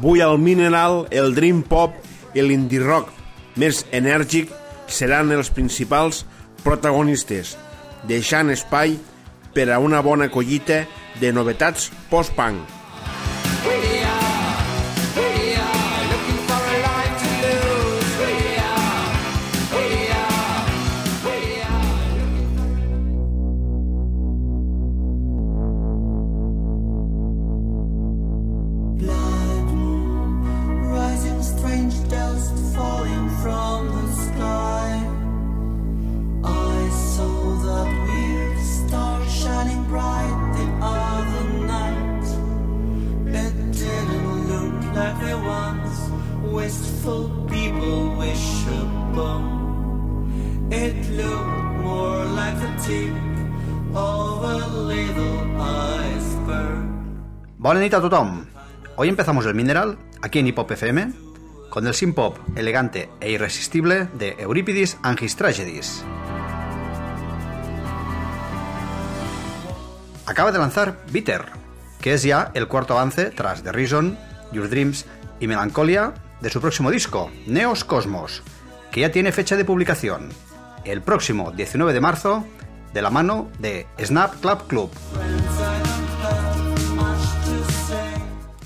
Avui al Mineral, el Dream Pop i l'Indie Rock més enèrgic seran els principals protagonistes, deixant espai per a una bona collita de novetats post-punk. Todos. Hoy empezamos el Mineral, aquí en Hip Hop FM, con el synth pop elegante e irresistible de Euripides and His Tragedies. Acaba de lanzar Bitter, que es ya el cuarto avance tras The Reason, Your Dreams y Melancholia de su próximo disco, Neos Cosmos, que ya tiene fecha de publicación, el próximo 19 de marzo, de la mano de Snap Club Club.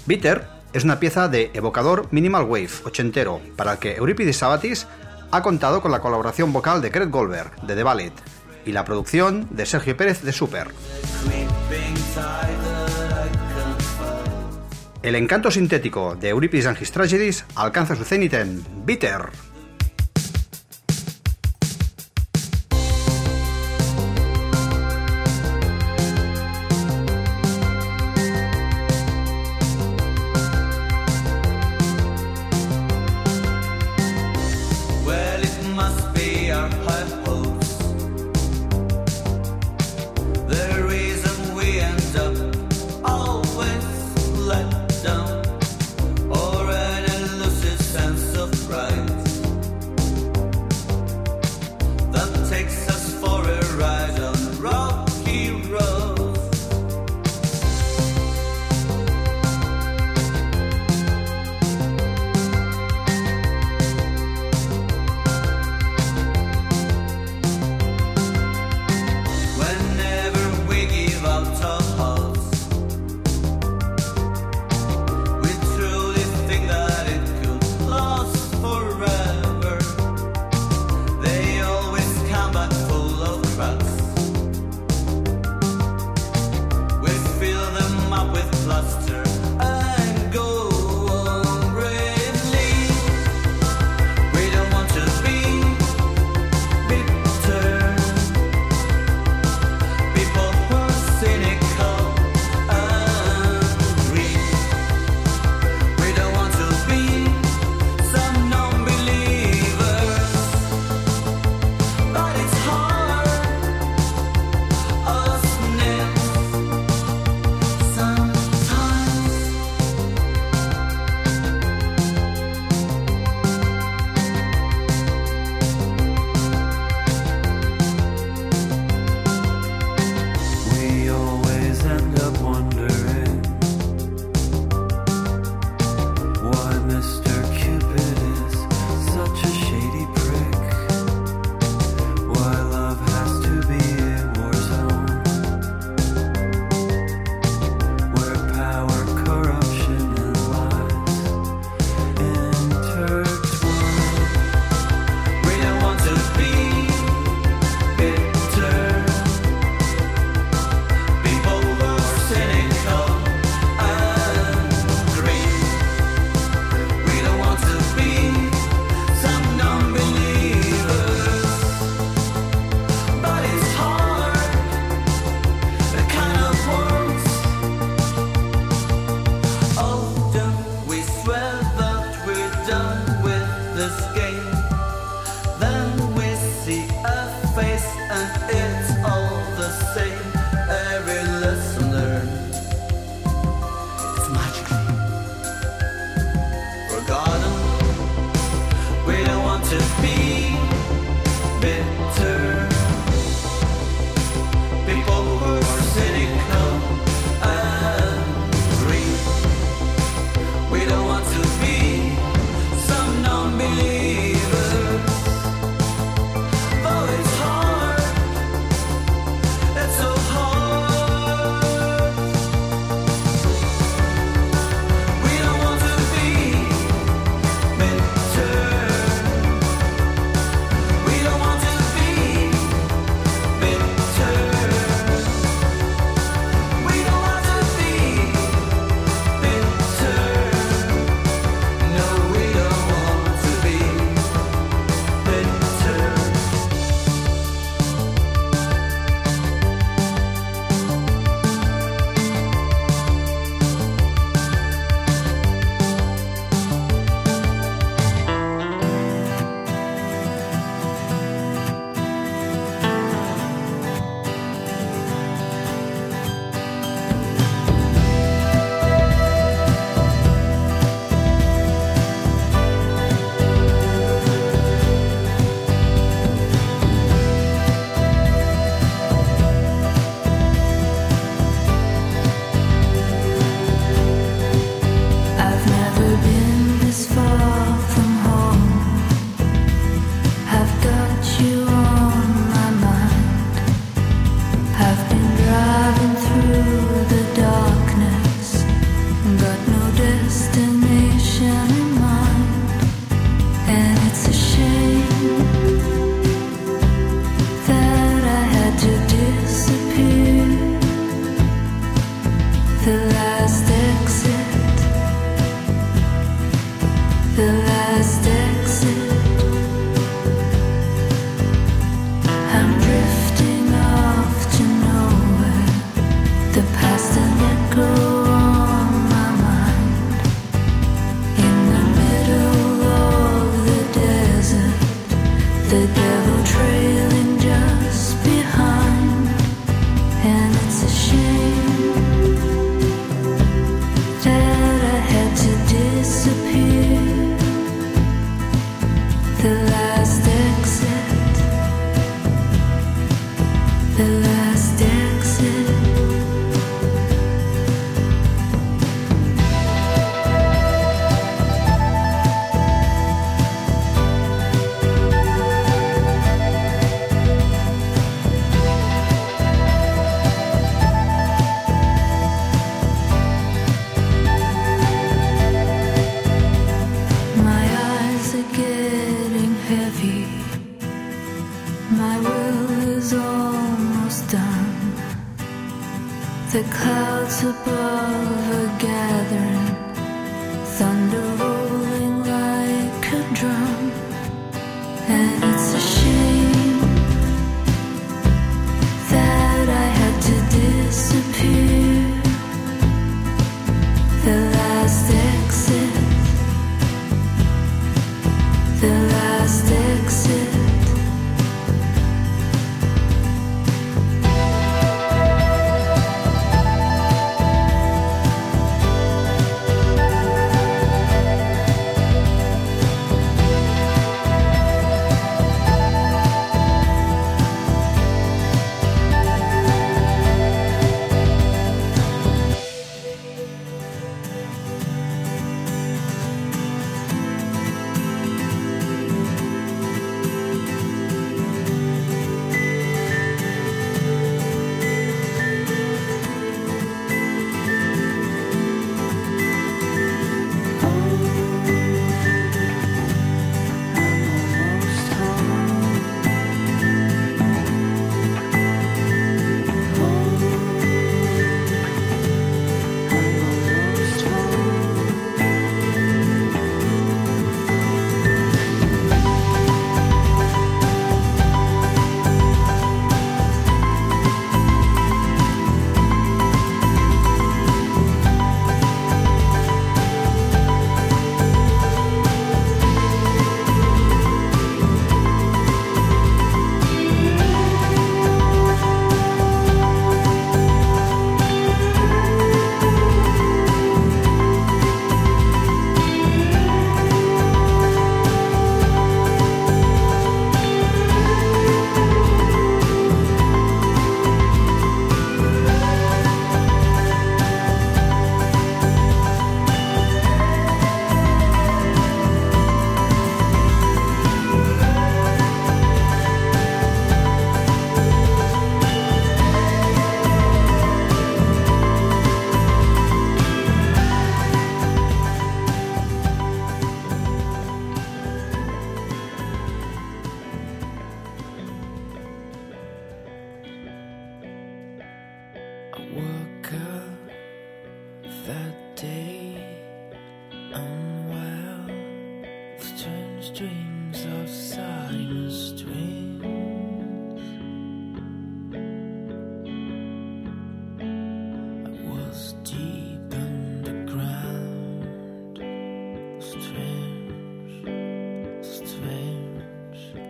Bitter es una pieza de evocador minimal wave ochentero para el que Euripides Sabatis ha contado con la colaboración vocal de Greg Goldberg de The Ballet y la producción de Sergio Pérez de Super. El encanto sintético de Euripides and His Tragedies alcanza su cenit en Bitter. The clouds above are gathering.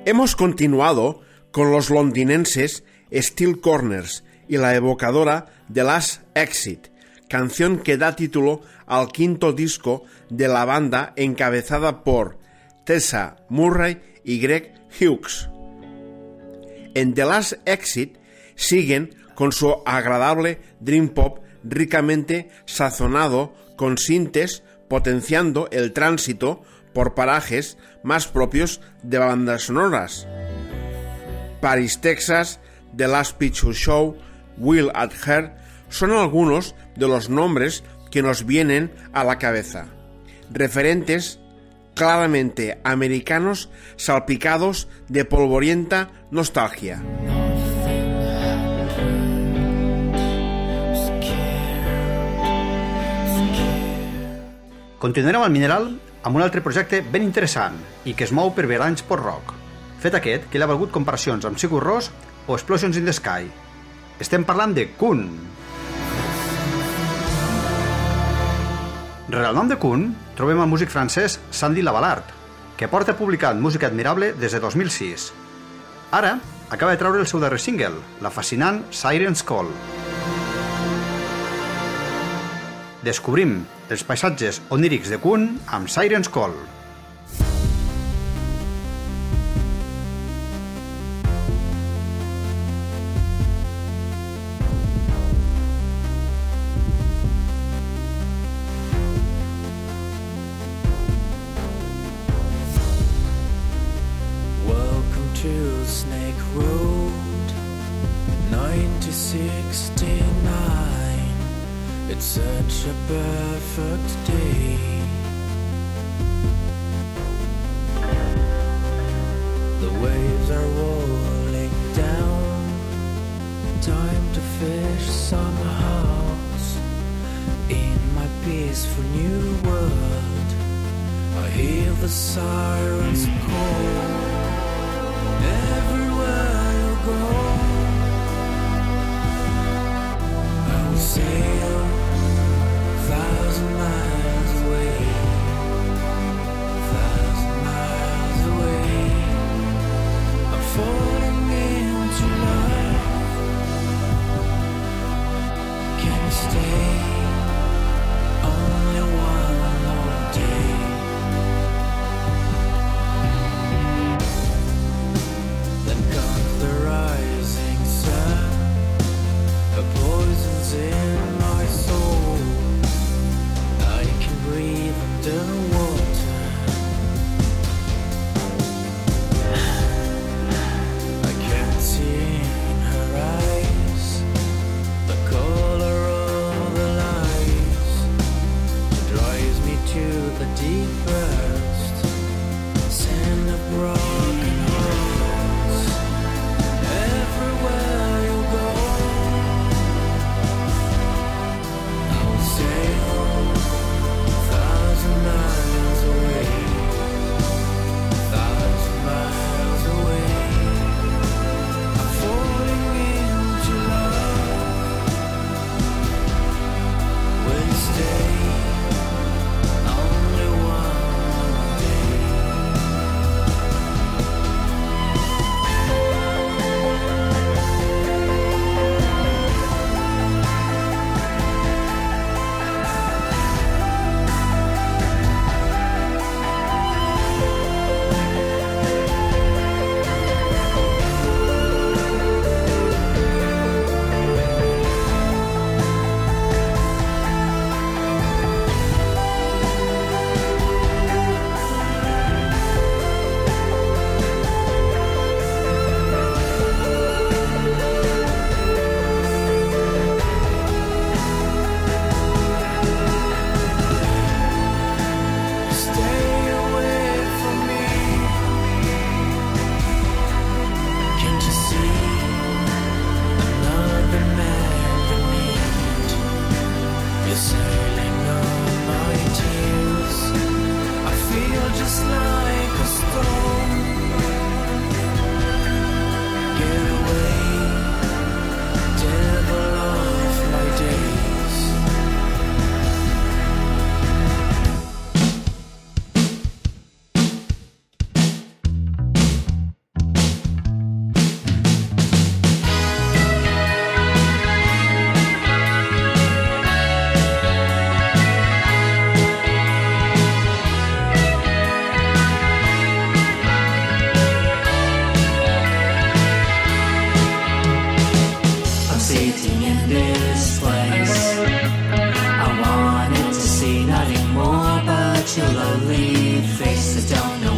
Hemos continuado con los londinenses Steel Corners y la evocadora The Last Exit, canción que da título al quinto disco de la banda encabezada por Tessa Murray y Greg Hughes. En The Last Exit siguen con su agradable dream pop ricamente sazonado con sintes potenciando el tránsito por parajes más propios de bandas sonoras. Paris, Texas, The Last Picture Show, Will at Her son algunos de los nombres que nos vienen a la cabeza. Referentes claramente americanos salpicados de polvorienta nostalgia. Al mineral amb un altre projecte ben interessant i que es mou per veranys por rock. Fet aquest, que l'ha valgut comparacions amb Sigur Rós o Explosions in the Sky. Estem parlant de Kun. Rere el nom de Kun, trobem el músic francès Sandy Lavalard, que porta publicant música admirable des de 2006. Ara, acaba de treure el seu darrer single, la fascinant Siren's Call. Descobrim dels paisatges onírics de Kuhn amb Siren's Call.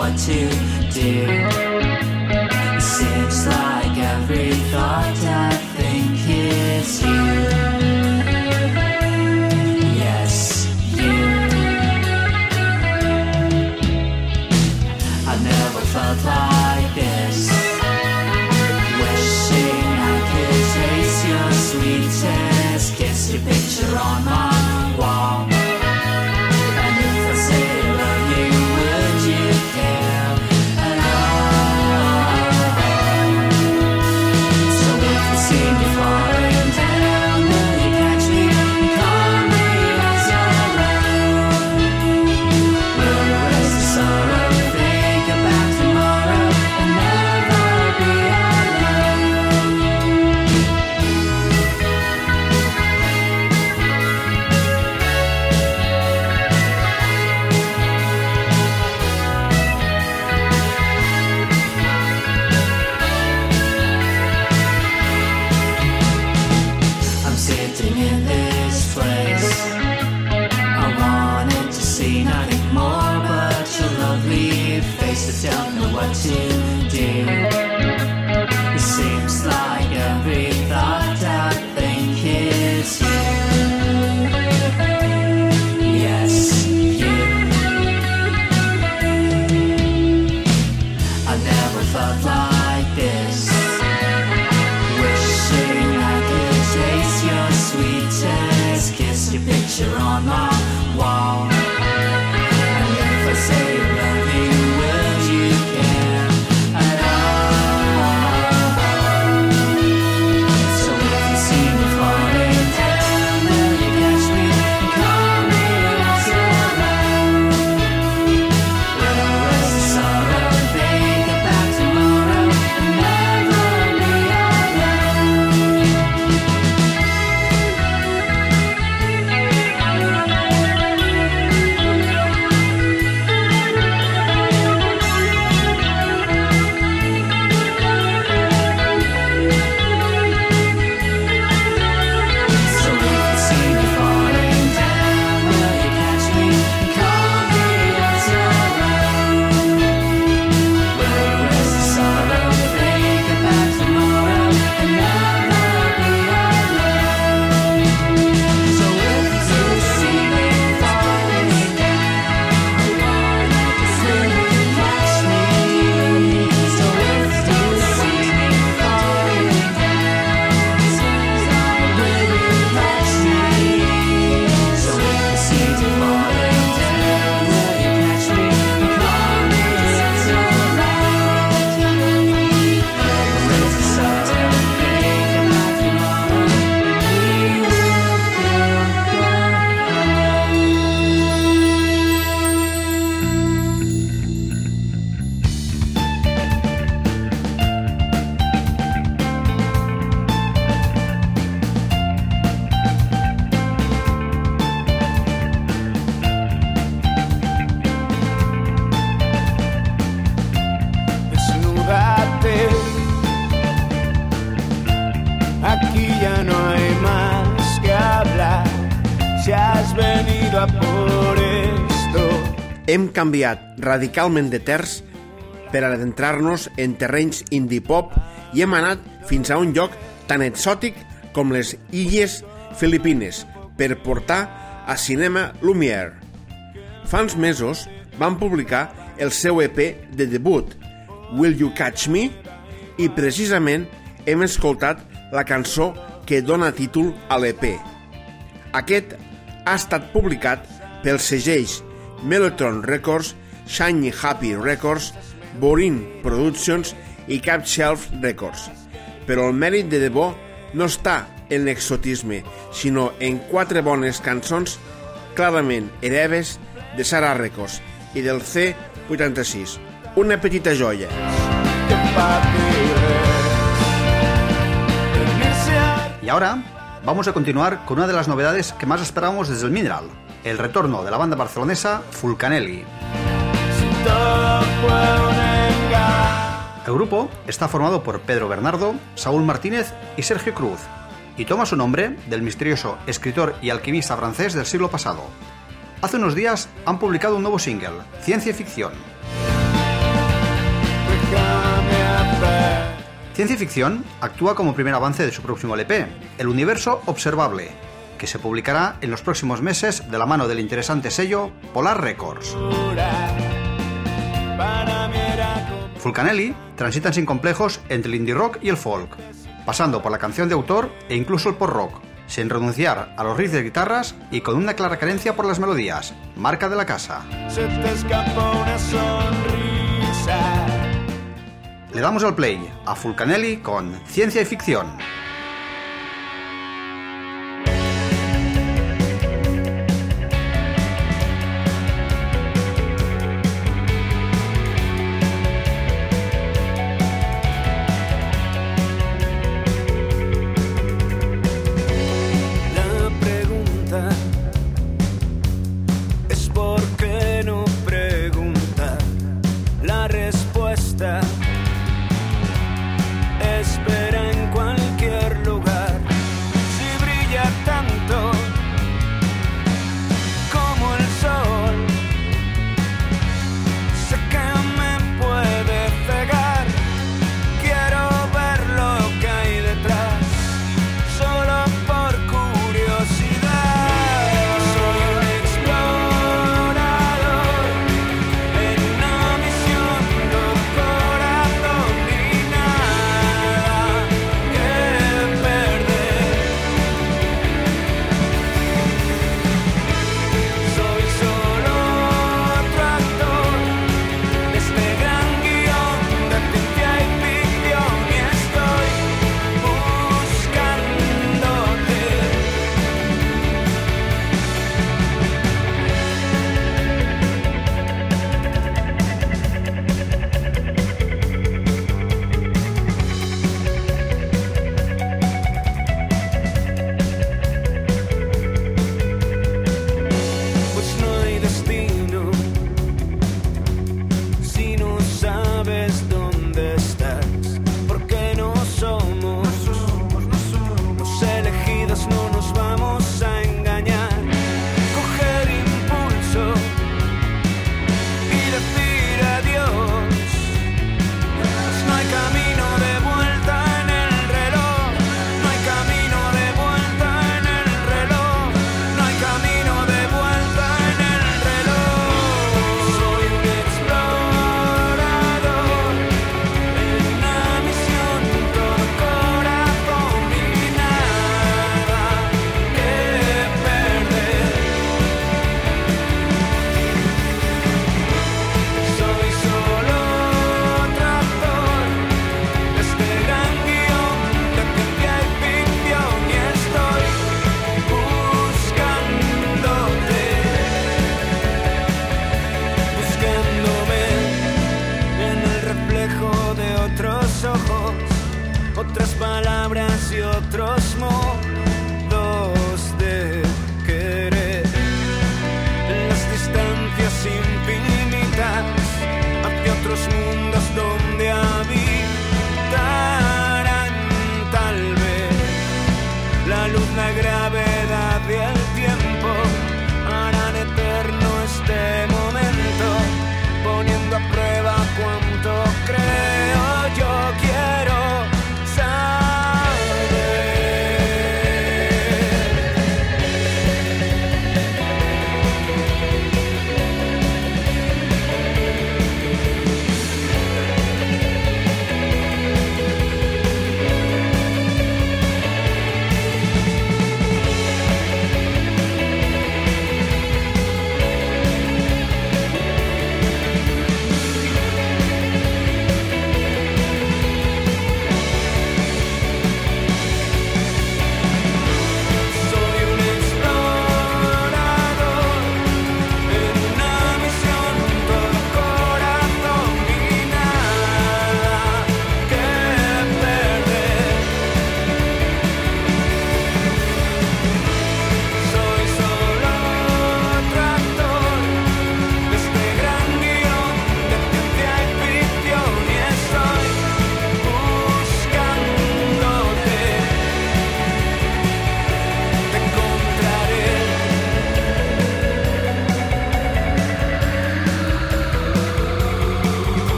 what to do. It seems like every thought I think is you. Canviat radicalment de terç per adentrar-nos en terrenys indie pop i hem anat fins a un lloc tan exòtic com les illes Filipines per portar a Cinema Lumière. Fa uns mesos van publicar el seu EP de debut, Will You Catch Me? I precisament hem escoltat la cançó que dona títol a l'EP. Aquest ha estat publicat pels segells Mellotron Records, Shiny Happy Records, Borin Productions i Cap Shelf Records. Però el mèrit de debò no està en l'exotisme, sinó en quatre bones cançons clarament hereves de Sara Records i del C86. Una petita joia. Y ahora vamos a continuar con una de las novedades que más esperábamos desde el Mineral, el retorno de la banda barcelonesa Fulcanelli. El grupo está formado por Pedro Bernardo, Saúl Martínez y Sergio Cruz, y toma su nombre del misterioso escritor y alquimista francés del siglo pasado. Hace unos días han publicado un nuevo single, Ciencia Ficción. Ciencia Ficción actúa como primer avance de su próximo LP, El Universo Observable, que se publicará en los próximos meses de la mano del interesante sello Polar Records. Fulcanelli transitan sin complejos entre el indie rock y el folk, pasando por la canción de autor e incluso el pop rock, sin renunciar a los riffs de guitarras y con una clara carencia por las melodías, marca de la casa. se te escapó una sonrisa. Le damos el play a Fulcanelli con Ciencia y Ficción.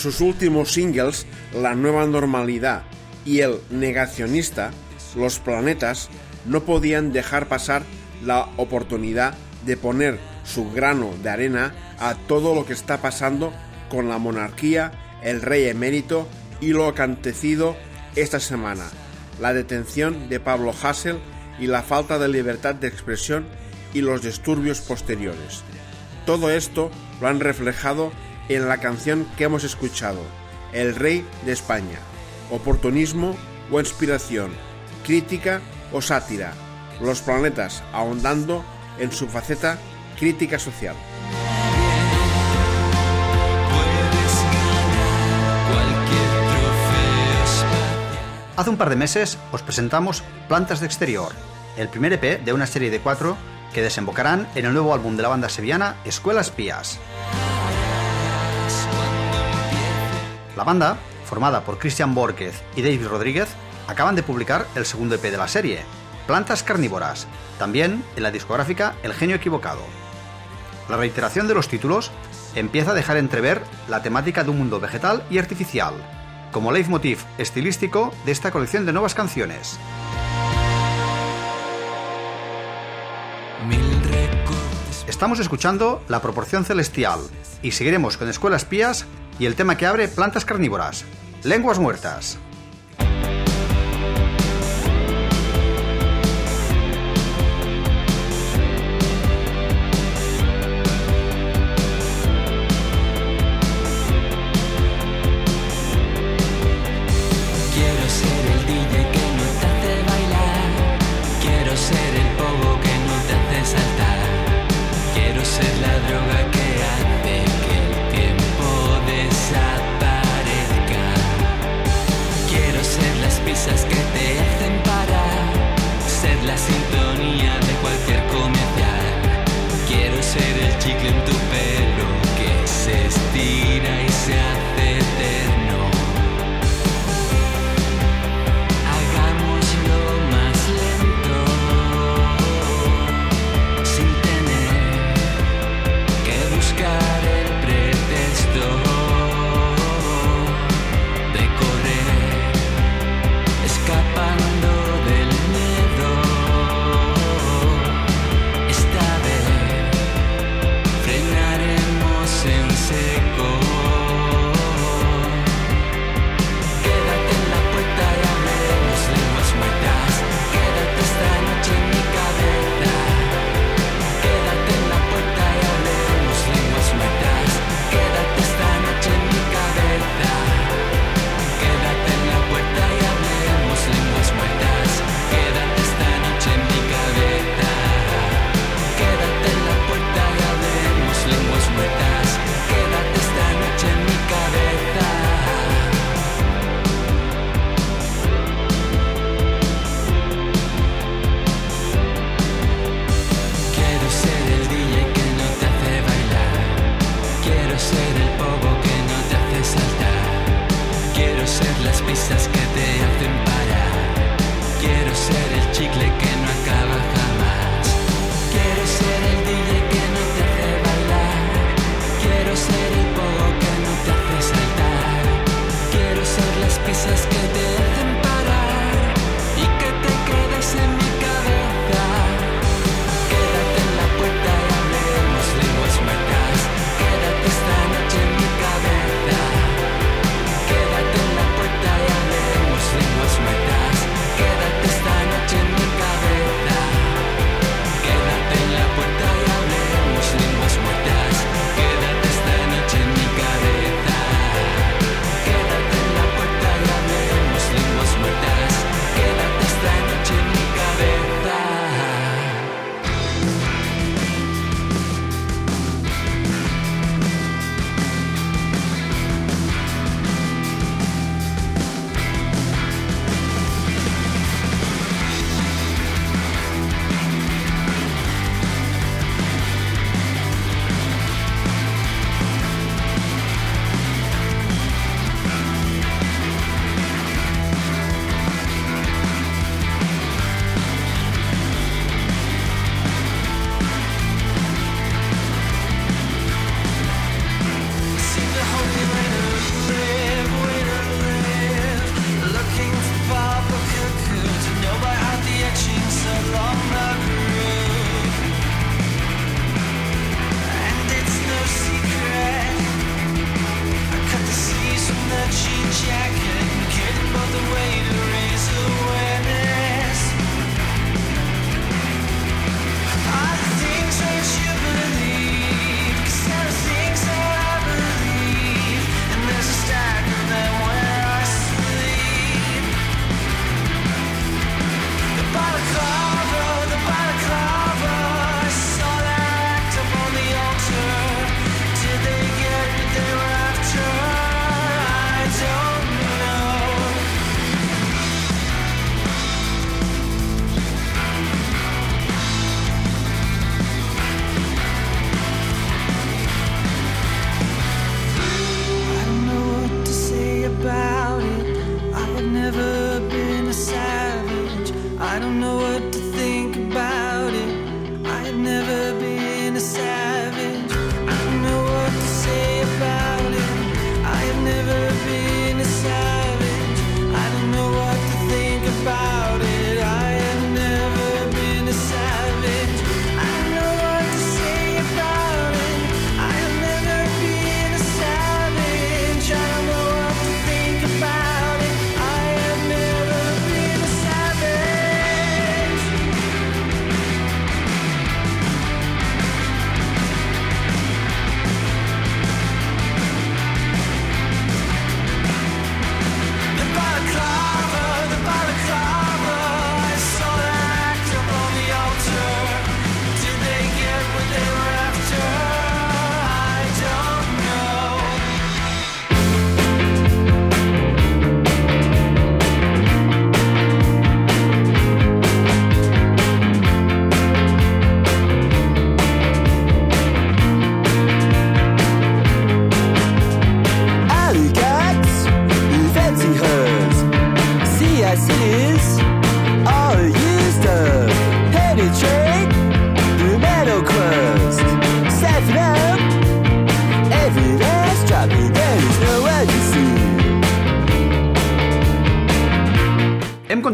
Sus últimos singles, La Nueva Normalidad y El Negacionista, los planetas no podían dejar pasar la oportunidad de poner su grano de arena a todo lo que está pasando con la monarquía, el rey emérito y lo acontecido esta semana, la detención de Pablo Hassel y la falta de libertad de expresión y los disturbios posteriores. Todo esto lo han reflejado en la canción que hemos escuchado, El Rey de España. Oportunismo o inspiración, crítica o sátira, los planetas ahondando en su faceta crítica social. Hace un par de meses os presentamos Plantas de Exterior, el primer EP de una serie de cuatro que desembocarán en el nuevo álbum de la banda sevillana Escuelas Pías. La banda, formada por Christian Borquez y David Rodríguez, acaban de publicar el segundo EP de la serie, Plantas Carnívoras, también en la discográfica El Genio Equivocado. La reiteración de los títulos empieza a dejar entrever la temática de un mundo vegetal y artificial, como leitmotiv estilístico de esta colección de nuevas canciones. Estamos escuchando La Proporción Celestial y seguiremos con Escuelas Pías y el tema que abre Plantas Carnívoras, Lenguas Muertas. Cualquier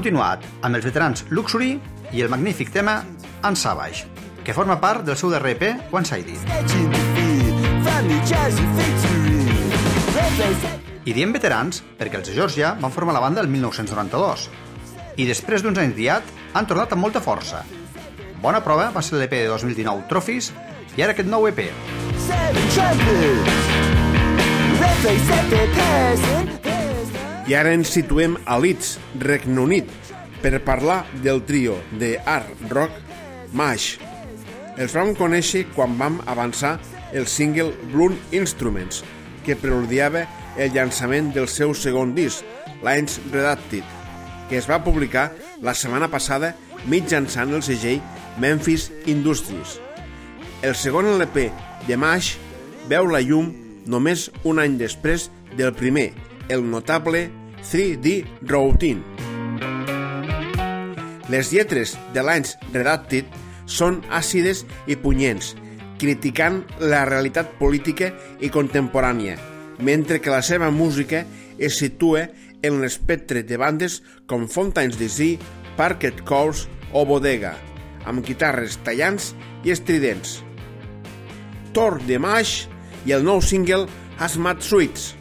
continuat amb els veterans Luxury i el magnífic tema Unsavage, que forma part del seu darrer EP One Sided. I diem veterans perquè els de Georgia van formar la banda el 1992 i després d'uns anys diat han tornat amb molta força. Bona prova va ser l'EP de 2019 Trophies i ara aquest nou EP. seven. I ara ens situem a Leeds, Regne Unit, per parlar del trio de art rock MASH. Els vam conèixer quan vam avançar el single Bloom Instruments, que preludiava el llançament del seu segon disc, Lines Redacted, que es va publicar la setmana passada mitjançant el segell Memphis Industries. El segon LP de MASH veu la llum només un any després del primer, el notable 3D Routine. Les lletres de Lines Redacted són àcides i punyents, criticant la realitat política i contemporània, mentre que la seva música es situa en l'espectre de bandes com Fontaine's DC, Parquet Course o Bodega, amb guitarres tallants i estridents. Thor de Mash i el nou single Hazmat Suites.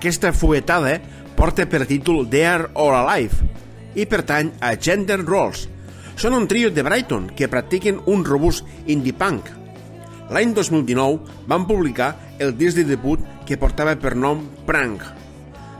Aquesta fuetada porta per títol Dead or Alive i pertany a Gender Rolls. Són un trio de Brighton que practiquen un robust indie punk. L'any 2019 van publicar el disc de debut que portava per nom Prank.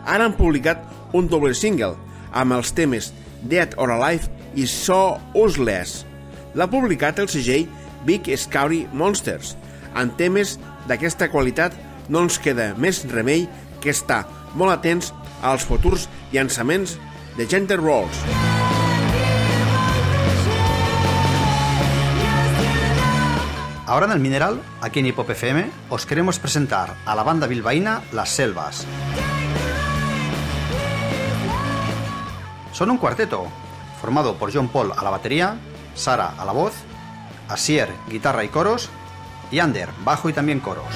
Ara han publicat un doble single amb els temes Dead or Alive i So Useless. L'ha publicat el segell Big Scary Monsters. En temes d'aquesta qualitat no ens queda més remei que estar molt atents als futurs llançaments de Gender Rolls. Ahora en el Mineral, aquí en Hip FM, os queremos presentar a la banda bilbaína Las Selvas. Son un cuarteto, formado por John Paul a la batería, Sara a la voz, Asier guitarra y coros, y Ander bajo y también coros.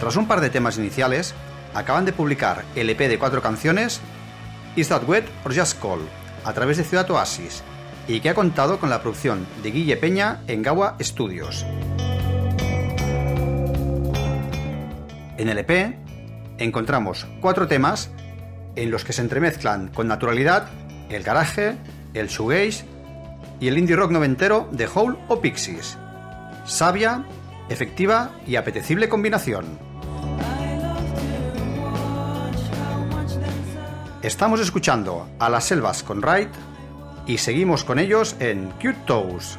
Tras un par de temas iniciales, acaban de publicar el EP de cuatro canciones, Is That Wet or Just Call, a través de Ciudad Oasis, y que ha contado con la producción de Guille Peña en Gawa Studios. En el EP encontramos cuatro temas en los que se entremezclan con naturalidad el garaje, el shoegaze y el indie rock noventero de Hole o Pixies. Sabia, efectiva y apetecible combinación. Estamos escuchando a las selvas con Wright y seguimos con ellos en Cute Toes.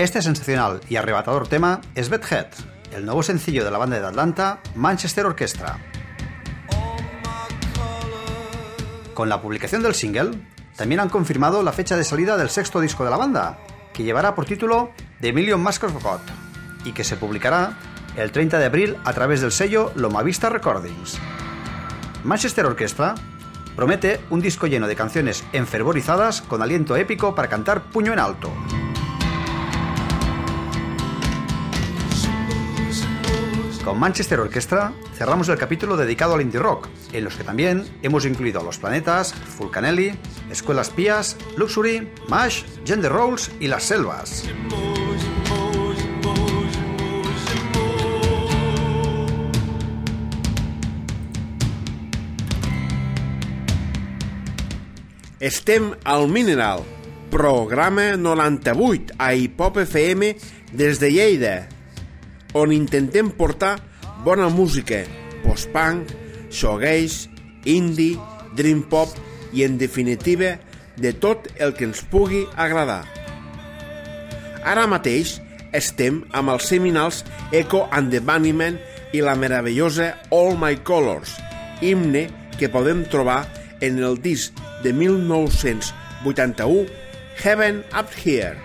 Este sensacional y arrebatador tema es Bedhead, el nuevo sencillo de la banda de Atlanta, Manchester Orchestra. Con la publicación del single, también han confirmado la fecha de salida del sexto disco de la banda, que llevará por título The Million Masks of God, y que se publicará el 30 de abril a través del sello Loma Vista Recordings. Manchester Orchestra promete un disco lleno de canciones enfervorizadas con aliento épico para cantar puño en alto. Con Manchester Orchestra cerramos el capítulo dedicado al indie rock, en los que también hemos incluido Los Planetas, Fulcanelli, Escuelas Pías, Luxury, Mash, Gender Rolls y Las Selvas. Estem al Mineral, programa 98 a Hip-Hop FM des de Lleida, on intentem portar bona música, post-punk, shoegaze, indie, dream pop i, en definitiva, de tot el que ens pugui agradar. Ara mateix estem amb els seminals Echo and the Bunnymen i la meravellosa All My Colors, himne que podem trobar en el disc de 1981 Heaven Up Here.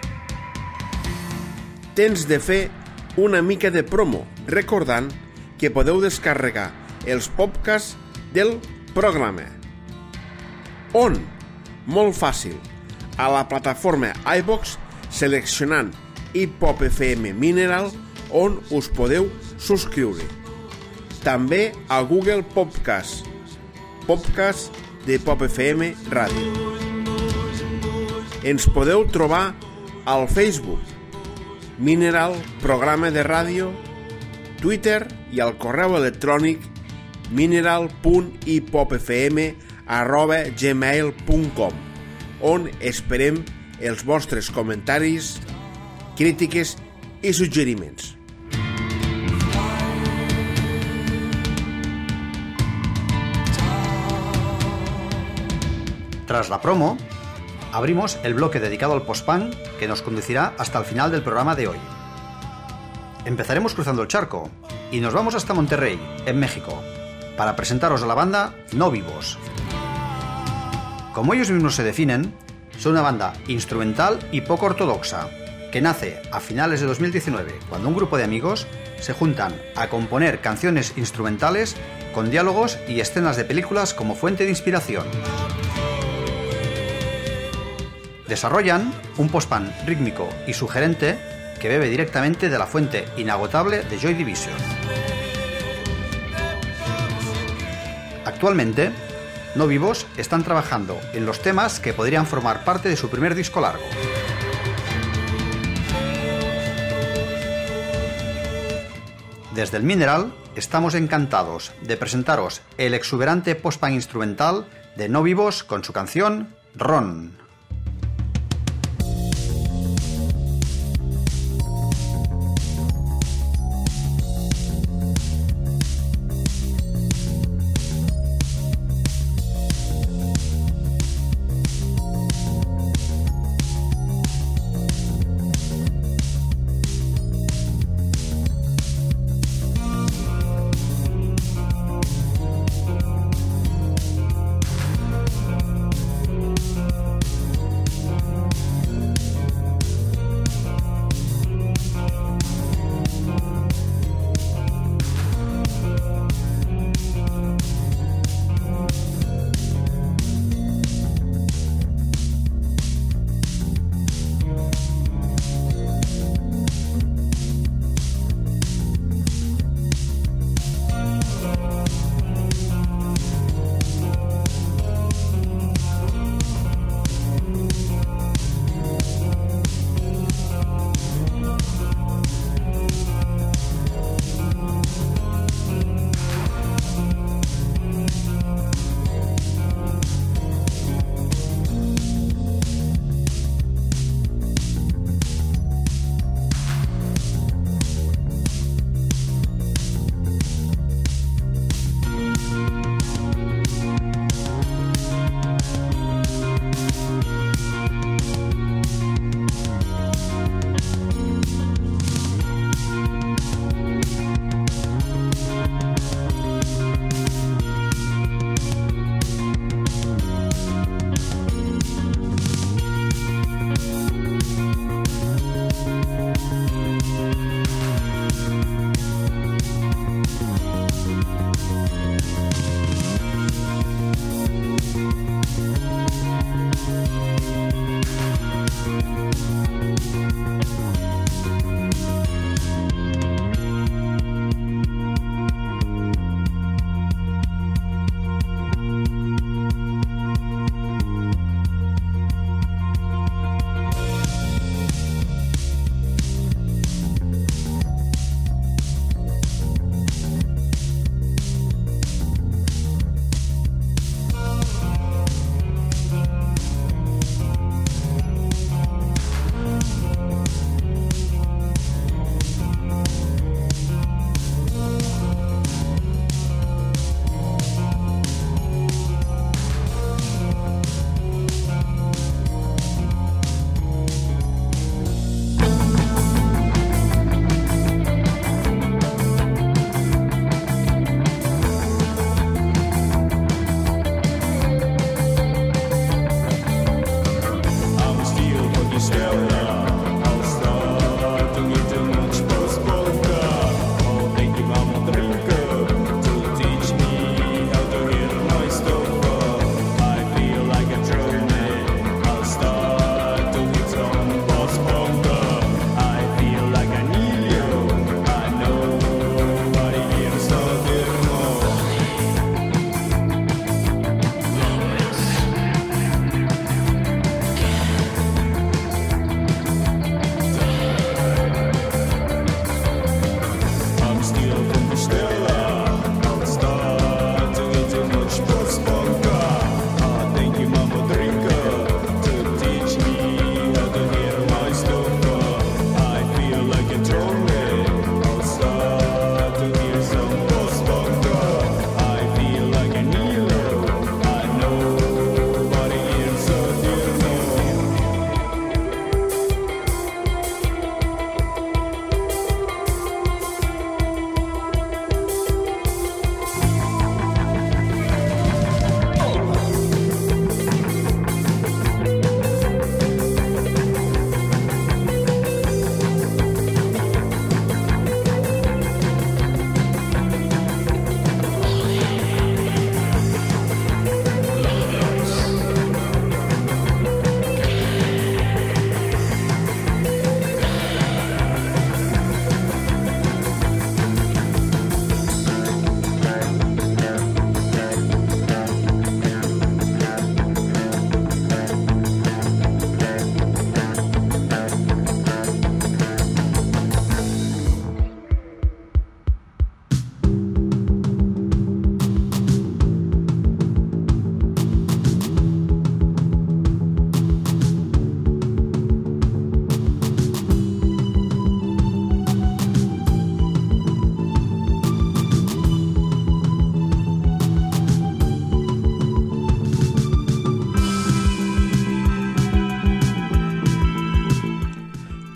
Tens de fer una mica de promo, recordant que podeu descarregar els podcasts del programa. On? Molt fàcil. A la plataforma iBox seleccionant Hip Hop FM Mineral on us podeu subscriure. També a Google Podcast, podcast de Pop FM Ràdio. Ens podeu trobar al Facebook, Mineral Programa de Ràdio, Twitter i al correu electrònic mineral.ipopfm arroba gmail.com on esperem els vostres comentaris, crítiques i suggeriments. Tras la promo, abrimos el bloque dedicado al post-punk que nos conducirá hasta el final del programa de hoy. Empezaremos cruzando el charco y nos vamos hasta Monterrey, en México, para presentaros a la banda No Vivos. Como ellos mismos se definen, son una banda instrumental y poco ortodoxa, que nace a finales de 2019, cuando un grupo de amigos se juntan a componer canciones instrumentales con diálogos y escenas de películas como fuente de inspiración. Desarrollan un post-punk rítmico y sugerente que bebe directamente de la fuente inagotable de Joy Division. Actualmente, No Vivos están trabajando en los temas que podrían formar parte de su primer disco largo. Desde el Mineral estamos encantados de presentaros el exuberante post-punk instrumental de No Vivos con su canción Ron.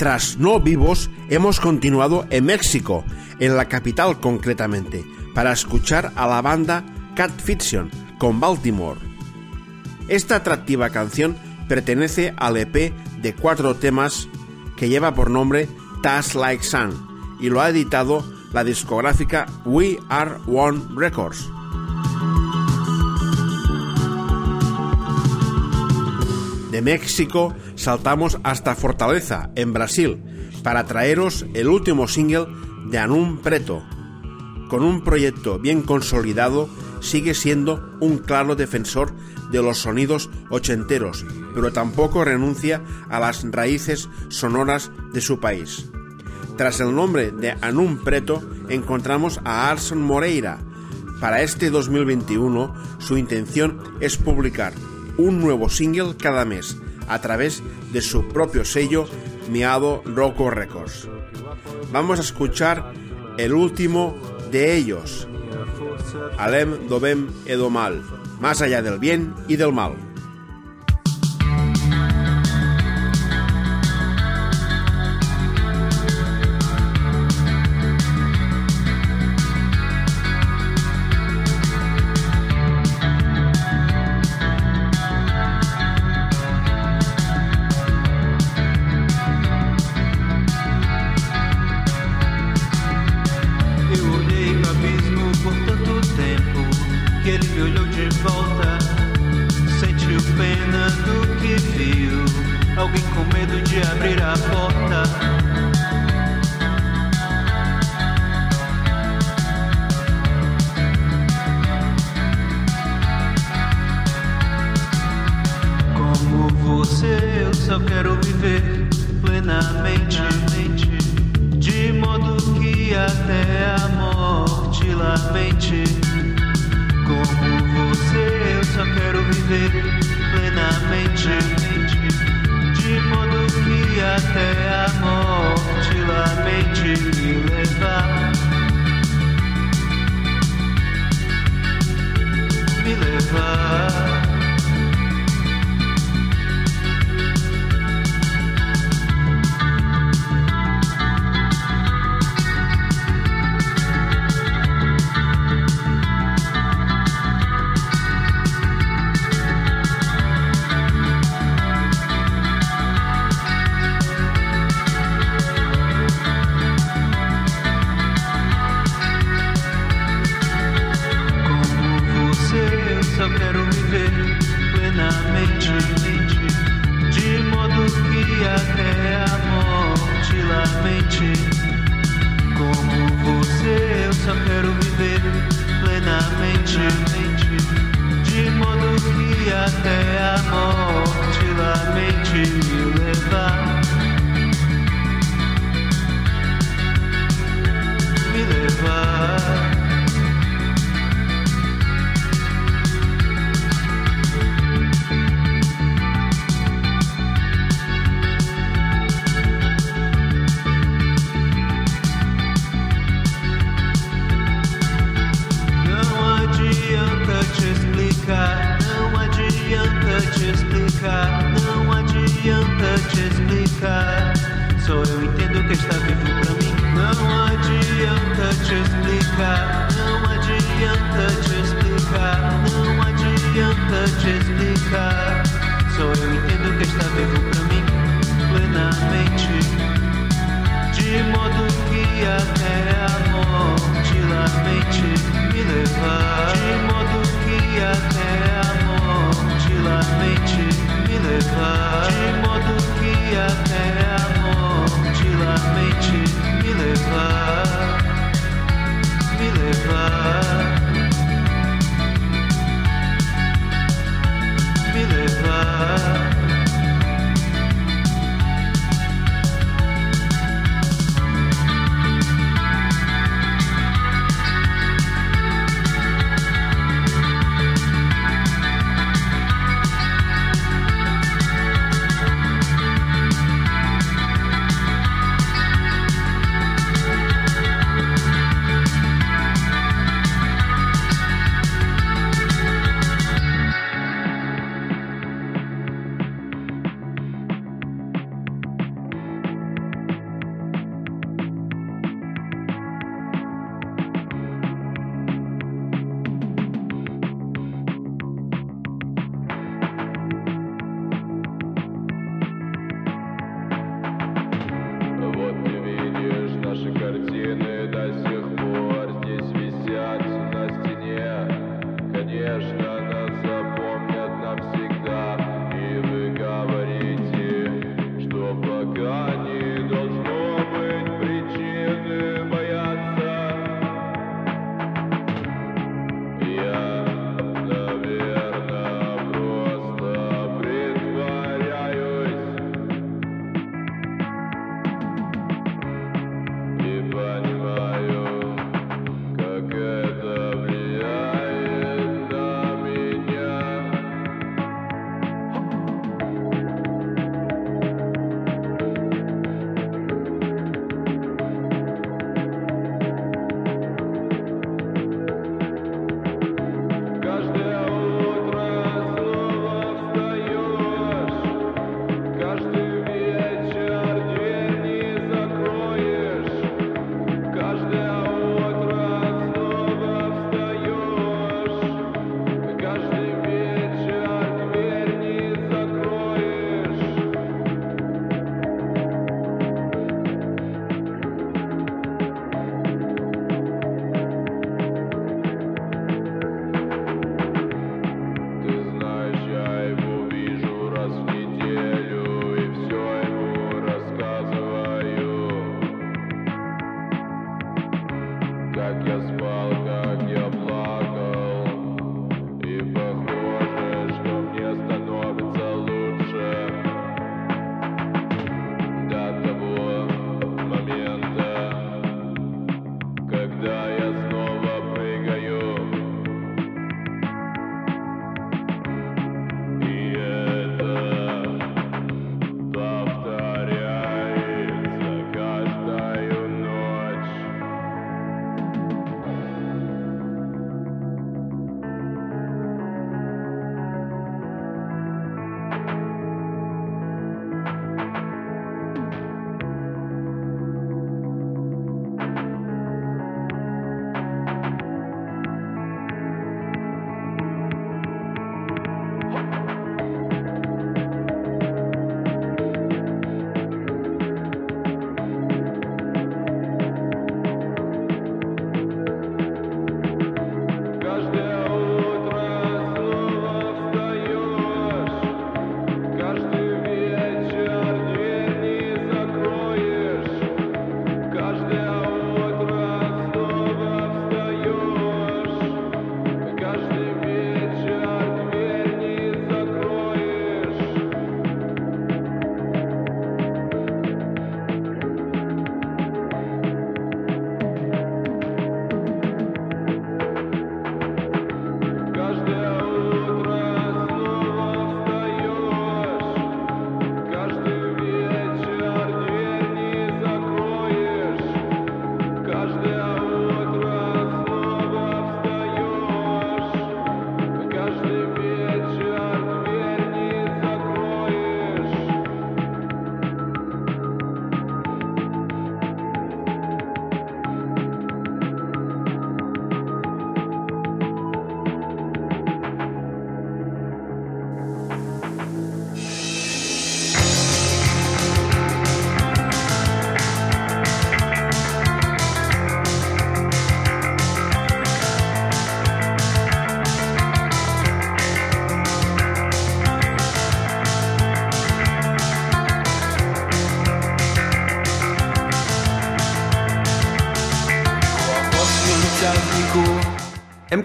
Tras No Vivos, hemos continuado en México, en la capital concretamente, para escuchar a la banda Cat Fiction con Baltimore. Esta atractiva canción pertenece al EP de cuatro temas que lleva por nombre Tas Like Sun y lo ha editado la discográfica We Are One Records. De México saltamos hasta Fortaleza, en Brasil, para traeros el último single de Anum Preto. Con un proyecto bien consolidado, sigue siendo un claro defensor de los sonidos ochenteros, pero tampoco renuncia a las raíces sonoras de su país. Tras el nombre de Anum Preto, encontramos a Arson Moreira. Para este 2021, su intención es publicar un nuevo single cada mes a través de su propio sello Miado Rocco Records. Vamos a escuchar el último de ellos, Alem Dovem Edo Mal, más allá del bien y del mal.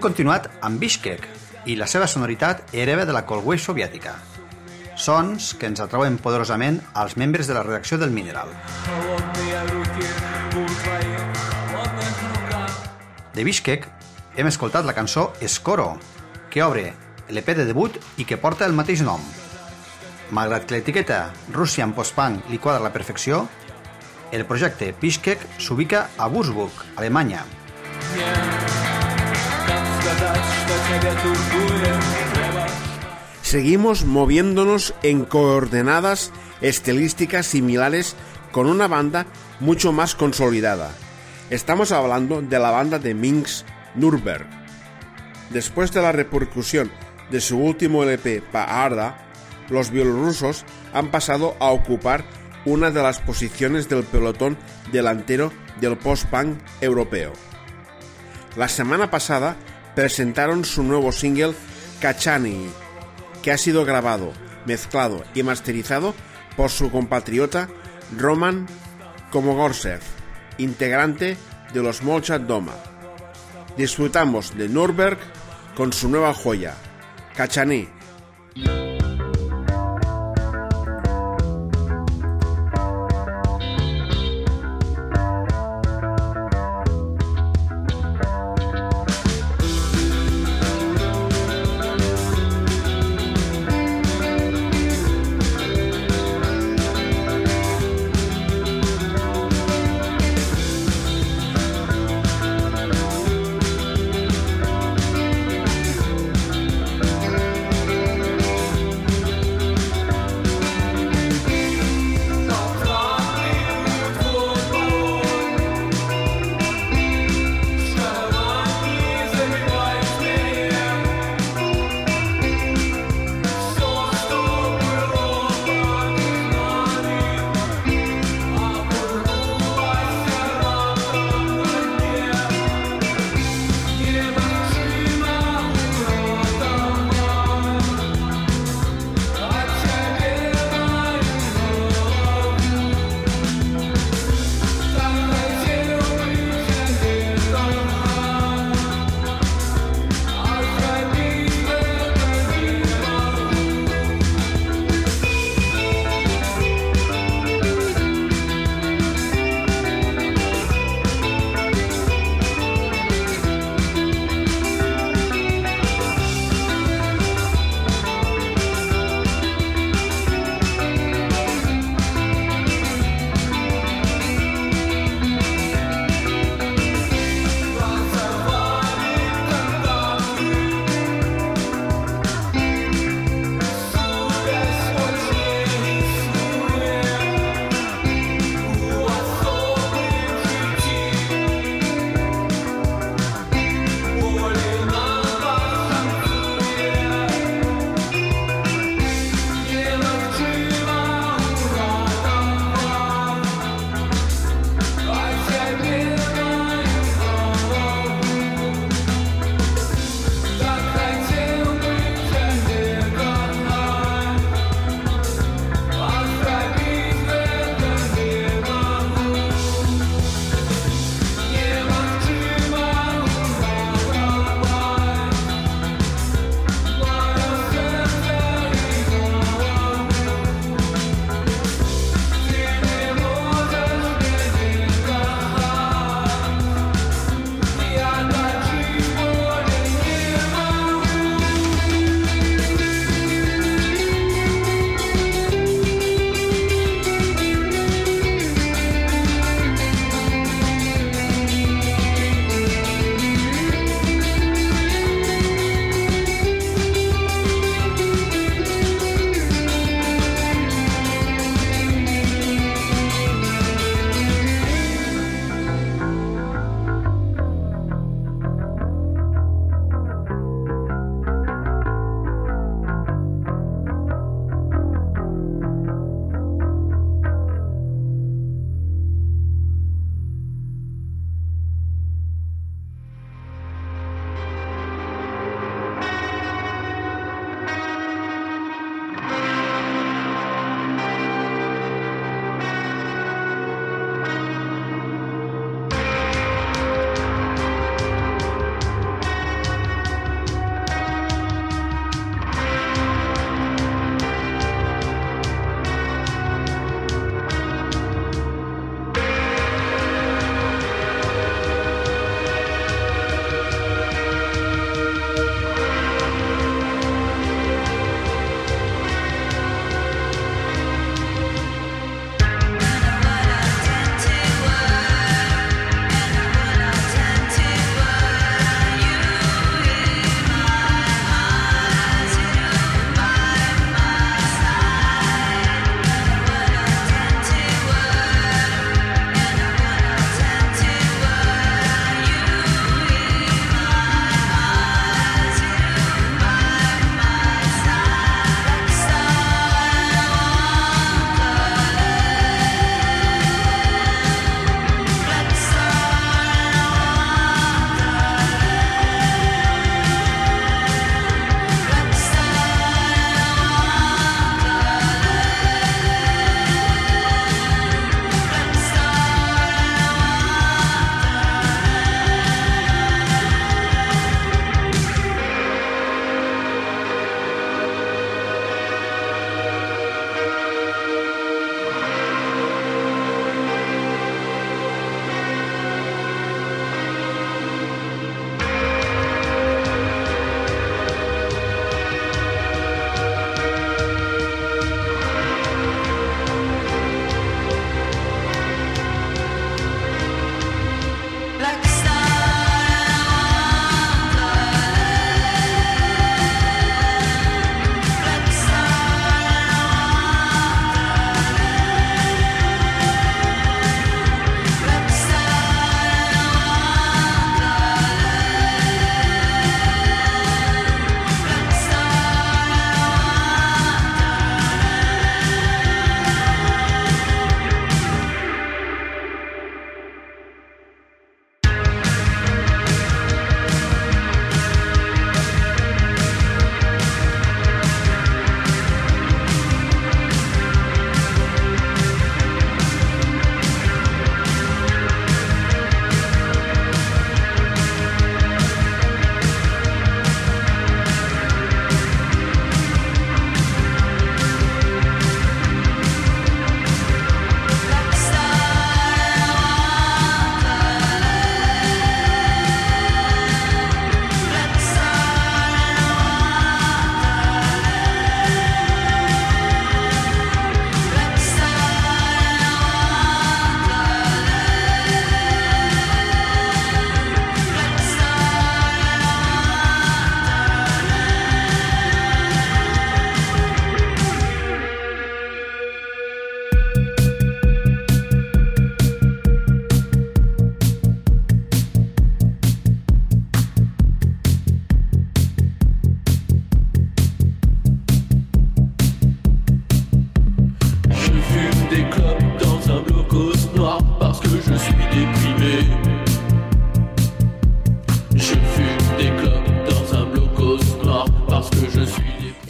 Continuat amb Bishkek i la seva sonoritat hereva de la Colway soviètica. Sons que ens atrauen poderosament als membres de la redacció del Mineral. De Bishkek hem escoltat la cançó Escoro, que obre l'EP de debut i que porta el mateix nom. Malgrat que l'etiqueta Russian Post-Punk li quadra a la perfecció, el projecte Bishkek s'ubica a Würzburg, Alemanya. Seguimos moviéndonos en coordenadas estilísticas similares con una banda mucho más consolidada. Estamos hablando de la banda de Minsk Nürnberg. Después de la repercusión de su último LP Paarda, los bielorrusos han pasado a ocupar una de las posiciones del pelotón delantero del post-punk europeo. La semana pasada presentaron su nuevo single Kachani, que ha sido grabado, mezclado y masterizado por su compatriota Roman Komogorsev, integrante de los Molchat Doma. Disfrutamos de Nürnberg con su nueva joya, Kachani.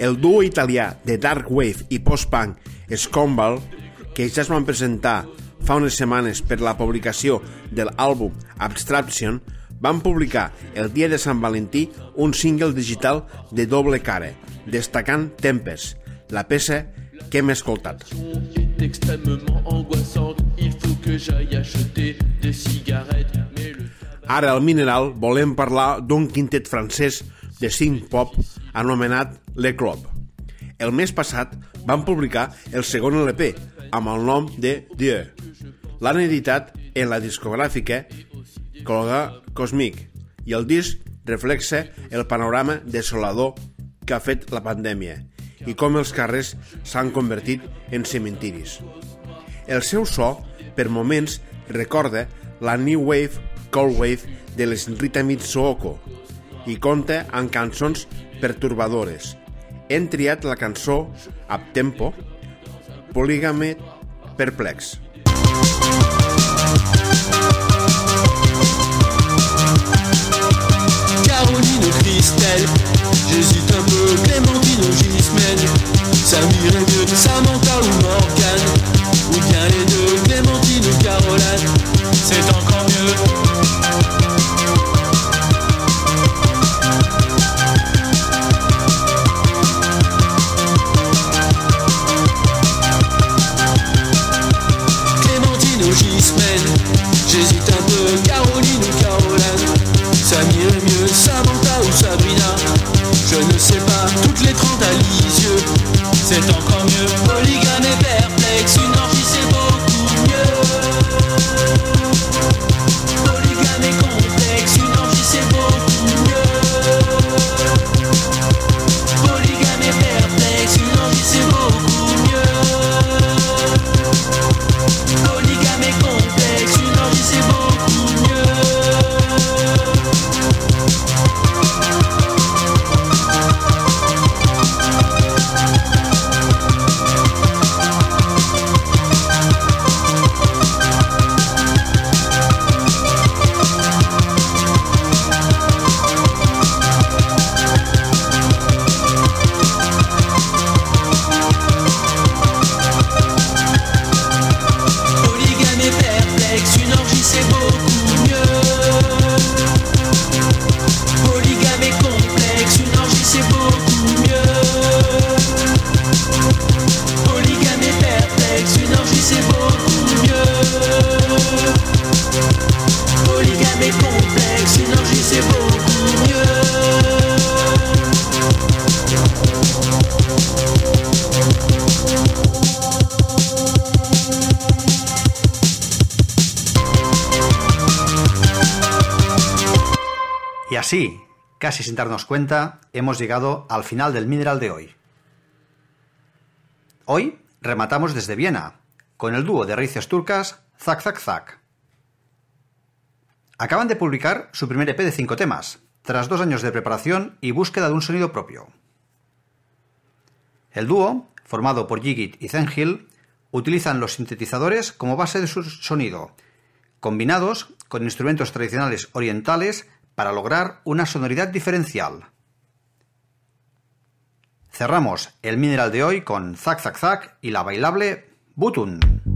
El duo italià de Dark Wave i post-punk Scombal, que ja es van presentar fa unes setmanes per la publicació de l'àlbum Abstraction, van publicar el dia de Sant Valentí un single digital de doble cara, destacant Tempest, la peça que hem escoltat. Ara al Mineral volem parlar d'un quintet francès de synth pop anomenat Le Club. El mes passat van publicar el segon LP amb el nom de Dieu. L'han editat en la discogràfica Colga Cosmic i el disc reflexa el panorama desolador que ha fet la pandèmia i com els carrers s'han convertit en cementiris. El seu so, per moments, recorda la New Wave, Cold Wave de les Rita Mitsuoko i compta amb cançons pertorbadores. Hem triat la cançó Up Tempo, Polígame Perplex. Caroline Christelle J'hésite un peu, Clémentine ou Gismène. Ça m'irait mieux Samantha ou Morgane. Ou bien les deux, Clémentine ou Caroline. C'est encore mieux sin darnos cuenta, hemos llegado al final del Mineral de hoy. Hoy rematamos desde Viena, con el dúo de raíces turcas Zack. Acaban de publicar su primer EP de cinco temas, tras dos años de preparación y búsqueda de un sonido propio. El dúo, formado por Yigit y Zengil, utilizan los sintetizadores como base de su sonido, combinados con instrumentos tradicionales orientales para lograr una sonoridad diferencial. Cerramos el mineral de hoy con Zack Zack Zack y la bailable Butun.